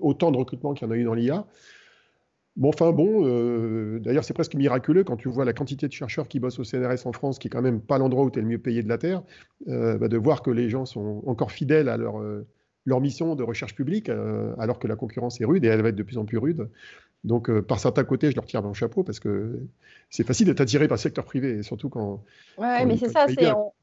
Speaker 2: autant de recrutement qu'il y en a eu dans l'IA. Bon, enfin bon, euh, d'ailleurs c'est presque miraculeux quand tu vois la quantité de chercheurs qui bossent au CNRS en France, qui est quand même pas l'endroit où tu es le mieux payé de la Terre, euh, bah, de voir que les gens sont encore fidèles à leur, euh, leur mission de recherche publique, alors que la concurrence est rude et elle va être de plus en plus rude. Donc, euh, par certains côtés, je leur tire le chapeau parce que c'est facile d'être attiré par le secteur privé, surtout quand.
Speaker 1: Oui, mais c'est ça,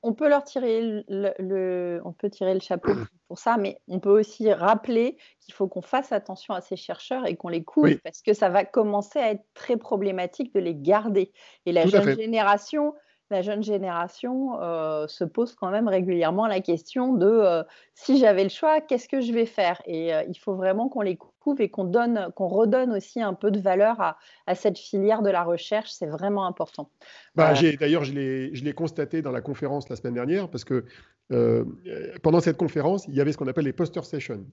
Speaker 1: on, peut leur tirer le, on peut tirer le chapeau pour ça, mais on peut aussi rappeler qu'il faut qu'on fasse attention à ces chercheurs et qu'on les couvre parce que ça va commencer à être très problématique de les garder. Et la jeune génération la jeune génération euh, se pose quand même régulièrement la question de euh, si j'avais le choix, qu'est-ce que je vais faire? Et euh, il faut vraiment qu'on les et qu'on donne, qu'on redonne aussi un peu de valeur à, cette filière de la recherche. C'est vraiment important.
Speaker 2: Bah, D'ailleurs, je l'ai constaté dans la conférence la semaine dernière parce que pendant cette conférence, il y avait ce qu'on appelle les poster sessions.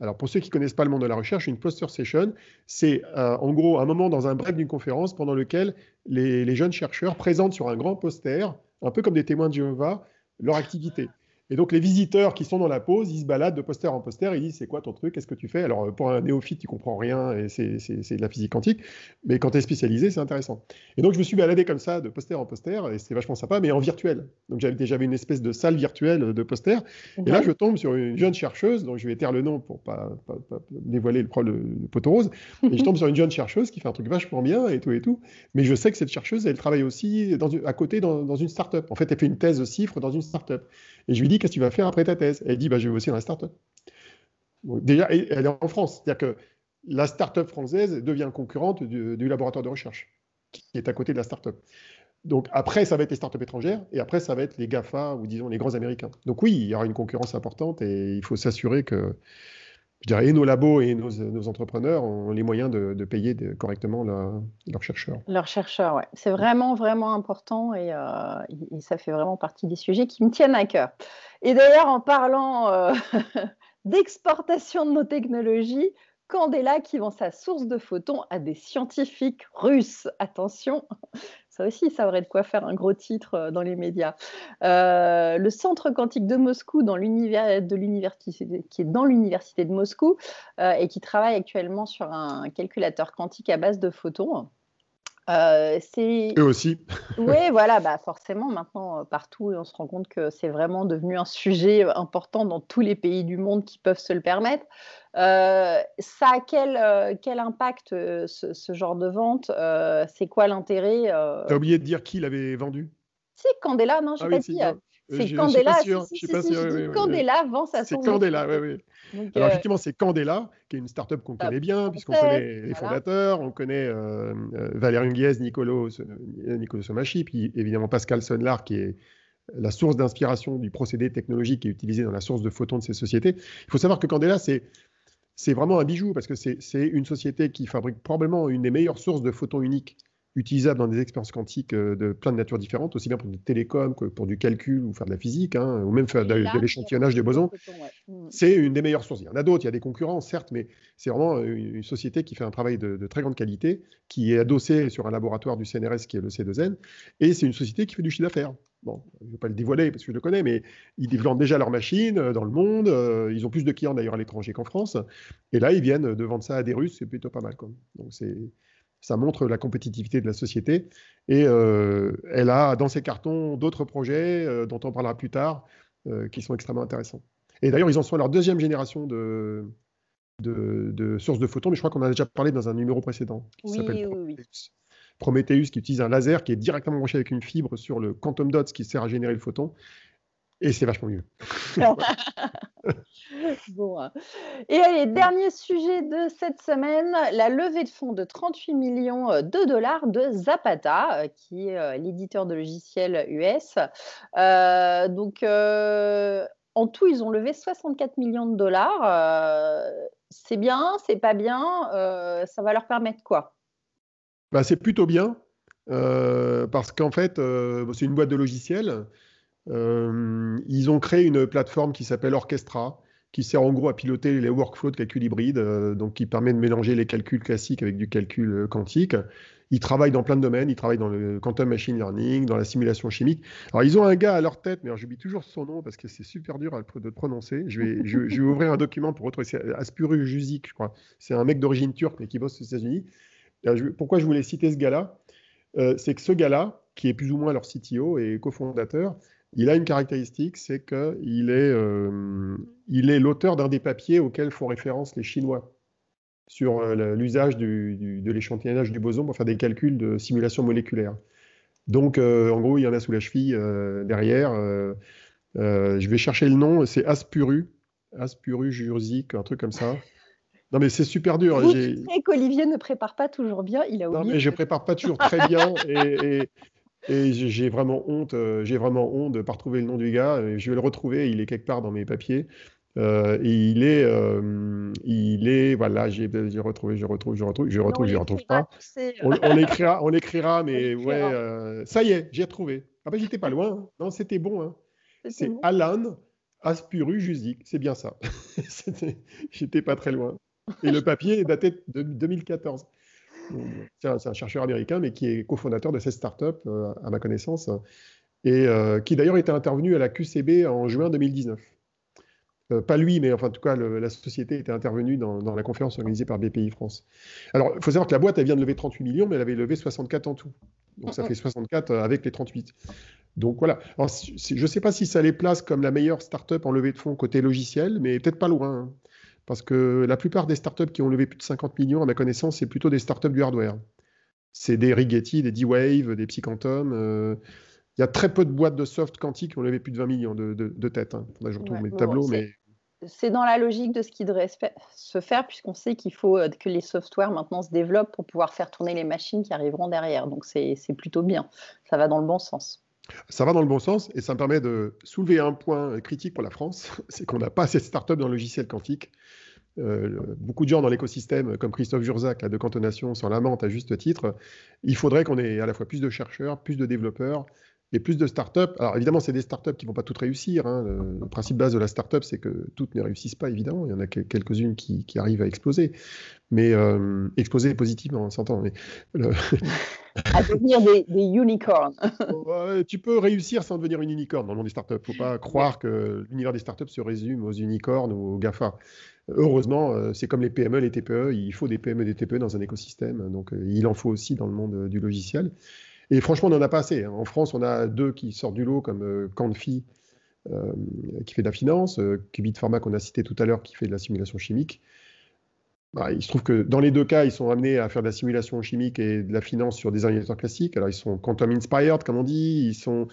Speaker 2: Alors, pour ceux qui ne connaissent pas le monde de la recherche, une poster session, c'est euh, en gros un moment dans un break d'une conférence pendant lequel les, jeunes chercheurs présentent sur un grand poster, un peu comme des témoins de Jéhovah, leur activité. Et donc, les visiteurs qui sont dans la pause, ils se baladent de poster en poster, ils disent c'est quoi ton truc, qu'est-ce que tu fais? Alors, pour un néophyte, tu comprends rien et c'est de la physique quantique, mais quand tu es spécialisé, c'est intéressant. Et donc, je me suis baladé comme ça, de poster en poster, et c'est vachement sympa, mais en virtuel. Donc, j'avais déjà une espèce de salle virtuelle de poster. Et là, je tombe sur une jeune chercheuse, donc je vais taire le nom pour pas, pas, pas dévoiler le, le, le poteau rose, et je tombe sur une jeune chercheuse qui fait un truc vachement bien et tout et tout. Mais je sais que cette chercheuse, elle travaille aussi dans, à côté dans, dans une start-up. En fait, elle fait une thèse de chiffres dans une start-up. Et je lui dis, qu'est-ce que tu vas faire après ta thèse? Elle dit, bah, je vais bosser dans la start-up. déjà, elle est en France. C'est-à-dire que la start-up française devient concurrente du, laboratoire de recherche qui est à côté de la start-up. Donc après, ça va être les startups étrangères et après, ça va être les GAFA ou disons les grands américains. Donc oui, il y aura une concurrence importante et il faut s'assurer que je dirais, et nos labos et nos, entrepreneurs ont les moyens de, payer correctement leurs chercheurs.
Speaker 1: Leurs chercheurs, oui. C'est vraiment, vraiment important euh, et, ça fait vraiment partie des sujets qui me tiennent à cœur. Et d'ailleurs, en parlant euh, d'exportation de nos technologies, Candela qui vend sa source de photons à des scientifiques russes. Attention, ça aussi, ça aurait de quoi faire un gros titre euh, dans les médias. Euh, le centre quantique de Moscou, qui est dans l'université de Moscou et qui travaille actuellement sur un calculateur quantique à base de photons.
Speaker 2: Euh. Eux aussi.
Speaker 1: oui, voilà, bah forcément, maintenant, partout, on se rend compte que c'est vraiment devenu un sujet important dans tous les pays du monde qui peuvent se le permettre. Euh, ça a quel, euh, quel impact euh, ce, genre de vente C'est quoi l'intérêt
Speaker 2: Tu as oublié de dire qui l'avait vendu?
Speaker 1: C'est Candela, non, je ah pas dit. C'est Candela. Candela vend sa
Speaker 2: C'est Candela, oui, oui. Alors, effectivement, c'est Candela, qui est une startup qu'on connaît bien, puisqu'on connaît les fondateurs, on connaît euh, Valérie Nguiez, Nicolo, Nicolo Somachi, puis évidemment Pascal Sonlar, qui est la source d'inspiration du procédé technologique qui est utilisé dans la source de photons de ces sociétés. Il faut savoir que Candela, c'est c'est vraiment un bijou parce que c'est une société qui fabrique probablement une des meilleures sources de photons uniques utilisables dans des expériences quantiques euh, de plein de natures différentes, aussi bien pour du télécom que pour du calcul ou faire de la physique, hein, ou même faire de, l'échantillonnage des bosons. Mm. C'est une des meilleures sources. Il y en a d'autres, il y a des concurrents, certes, mais c'est vraiment une, société qui fait un travail de, très grande qualité, qui est adossée sur un laboratoire du CNRS qui est le C2N, et c'est une société qui fait du chiffre d'affaires. Bon, je ne vais pas le dévoiler parce que je le connais, mais ils développent déjà leurs machines euh, dans le monde. Euh, ils ont plus de clients d'ailleurs à l'étranger qu'en France. Et là, ils viennent de vendre ça à des Russes. C'est plutôt pas mal. Donc, ça montre la compétitivité de la société. Et euh, elle a dans ses cartons d'autres projets dont on parlera plus tard qui sont extrêmement intéressants. Et d'ailleurs, ils en sont à leur deuxième génération de, de, sources de photons, mais je crois qu'on en a déjà parlé dans un numéro précédent.
Speaker 1: oui, oui, oui.
Speaker 2: Prometheus qui utilise un laser qui est directement branché avec une fibre sur le quantum dots qui sert à générer le photon. Et c'est vachement mieux.
Speaker 1: bon. Hein. Et allez, dernier sujet de cette semaine, la levée de fonds de 38 millions euh, de dollars de Zapata, euh, qui est euh, l'éditeur de logiciels US. donc, en tout, ils ont levé 64 millions de dollars. c'est bien, c'est pas bien. ça va leur permettre quoi?
Speaker 2: Bah, c'est plutôt bien, parce qu'en fait, c'est une boîte de logiciels. Euh, ils ont créé une plateforme qui s'appelle Orchestra, qui sert en gros à piloter les workflows de calcul hybride, donc qui permet de mélanger les calculs classiques avec du calcul quantique. Ils travaillent dans plein de domaines, ils travaillent dans le quantum machine learning, dans la simulation chimique. Alors, ils ont un gars à leur tête, mais j'oublie toujours son nom parce que c'est super dur à de prononcer. Je vais, ouvrir un document pour retrouver. C'est Aspuru Juzik, je crois. C'est un mec d'origine turque, mais qui bosse aux États-Unis. Pourquoi je voulais citer ce gars-là? Euh, C'est que ce gars-là, qui est plus ou moins leur CTO et cofondateur, il a une caractéristique, c'est qu'il est, euh, il est l'auteur d'un des papiers auxquels font référence les Chinois sur euh, l'usage de l'échantillonnage du boson pour faire des calculs de simulation moléculaire. Donc, en gros, il y en a sous la cheville derrière. je vais chercher le nom, c'est Aspuru, Aspuru Jurzik, un truc comme ça. Non, mais c'est super dur.
Speaker 1: Vous sais qu'Olivier ne prépare pas toujours bien, il a oublié.
Speaker 2: Non, mais je prépare pas toujours très bien et, j'ai vraiment honte. Euh, j'ai vraiment honte de ne pas retrouver le nom du gars. Je vais le retrouver, il est quelque part dans mes papiers. Euh, et il est, euh, il est, voilà, j'ai retrouvé, je retrouve, je retrouve, je retrouve, je retrouve pas. On, l'écrira, on l'écrira, mais ouais, ça y est, j'ai retrouvé. Ah ben j'étais pas loin. Non, c'était bon. Hein. C'est Alan Aspuru Juzik, c'est bien ça. j'étais pas très loin. Et le papier est daté de 2014. C'est un, chercheur américain, mais qui est cofondateur de cette start-up, euh, à ma connaissance, et euh, qui d'ailleurs était intervenu à la QCB en juin 2019. Euh, pas lui, mais enfin, en tout cas, la société était intervenue dans, la conférence organisée par BPI France. Alors, il faut savoir que la boîte, elle vient de lever 38 millions, mais elle avait levé 64 en tout. Donc, ça fait 64 avec les 38. Donc, voilà. je ne sais pas si ça les place comme la meilleure start-up en levée de fonds côté logiciel, mais peut-être pas loin. Hein. Parce que la plupart des startups qui ont levé plus de 50 millions, à ma connaissance, c'est plutôt des startups du hardware. C'est des Rigetti, des D-Wave, des Psyquantum. Euh, il y a très peu de boîtes de soft quantique qui ont levé plus de 20 millions de, de, têtes. Hein. je retrouve mes tableaux, mais.
Speaker 1: c'est dans la logique de ce qui devrait se faire, puisqu'on sait qu'il faut euh, que les softwares maintenant se développent pour pouvoir faire tourner les machines qui arriveront derrière. Donc c'est plutôt bien, ça va dans le bon sens.
Speaker 2: Ça va dans le bon sens et ça me permet de soulever un point critique pour la France, c'est qu'on n'a pas assez de startups dans le logiciel quantique. Euh, beaucoup de gens dans l'écosystème, comme Christophe Jurzac de Cantonation, s'en lamentent à juste titre. Il faudrait qu'on ait à la fois plus de chercheurs, plus de développeurs, et plus de startups. Alors évidemment, c'est des startups qui ne vont pas toutes réussir. Hein. Le, principe base de la startup, c'est que toutes ne réussissent pas, évidemment. Il y en a quelques-unes qui, arrivent à exploser. Mais euh, exploser positivement, on s'entend.
Speaker 1: À devenir des, unicorns.
Speaker 2: tu peux réussir sans devenir une unicorn dans le monde des startups. Il ne faut pas croire que l'univers des startups se résume aux unicorns ou aux GAFA. Heureusement, euh, c'est comme les PME, les TPE. Il faut des PME des TPE dans un écosystème. Donc, euh, il en faut aussi dans le monde du logiciel. Et franchement, on n'en a pas assez. Hein. En France, on a deux qui sortent du lot, comme euh, Canfi, euh, qui fait de la finance, euh, Qubit Pharma, qu'on a cité tout à l'heure, qui fait de la simulation chimique. Bah, il se trouve que dans les deux cas, ils sont amenés à faire de la simulation chimique et de la finance sur des ordinateurs classiques. Alors, ils sont quantum inspired, comme on dit, ils, sont,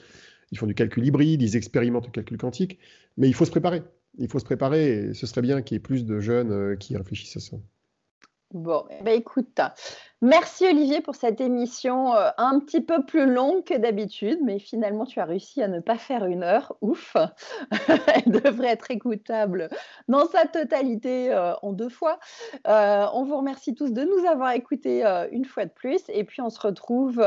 Speaker 2: ils font du calcul hybride, ils expérimentent le calcul quantique, mais il faut se préparer. Il faut se préparer et ce serait bien qu'il y ait plus de jeunes qui réfléchissent à ça.
Speaker 1: Bon, eh ben, écoute, merci Olivier pour cette émission euh, un petit peu plus longue que d'habitude, mais finalement tu as réussi à ne pas faire une heure. Ouf, elle devrait être écoutable dans sa totalité euh, en deux fois. Euh, on vous remercie tous de nous avoir écoutés une fois de plus, et puis on se retrouve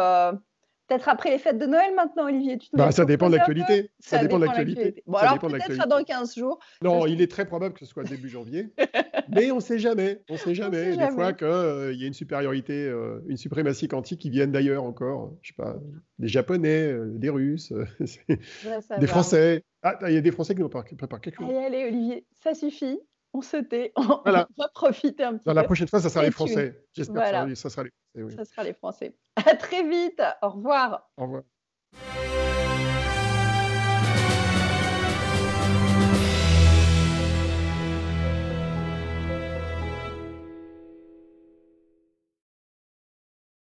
Speaker 1: Peut-être après les fêtes de Noël maintenant, Olivier.
Speaker 2: Bah, ça dépend de l'actualité. Ça, dépend de l'actualité.
Speaker 1: Bon, alors peut-être dans 15 jours.
Speaker 2: Non, il est très probable que ce soit début janvier. mais on ne sait jamais. On ne sait jamais. Des fois qu'il euh, y a une supériorité, euh, une suprématie quantique qui viennent d'ailleurs encore. Je sais pas, des Japonais, euh, des Russes, des Français. Ah, il y a des Français qui nous préparent quelque chose.
Speaker 1: Allez, allez, Olivier, ça suffit on se tait, on, va profiter un petit
Speaker 2: peu. La prochaine fois, ça sera les Français. J'espère que ça, sera les Français.
Speaker 1: Ça sera les Français. À très vite. Au revoir.
Speaker 2: Au revoir.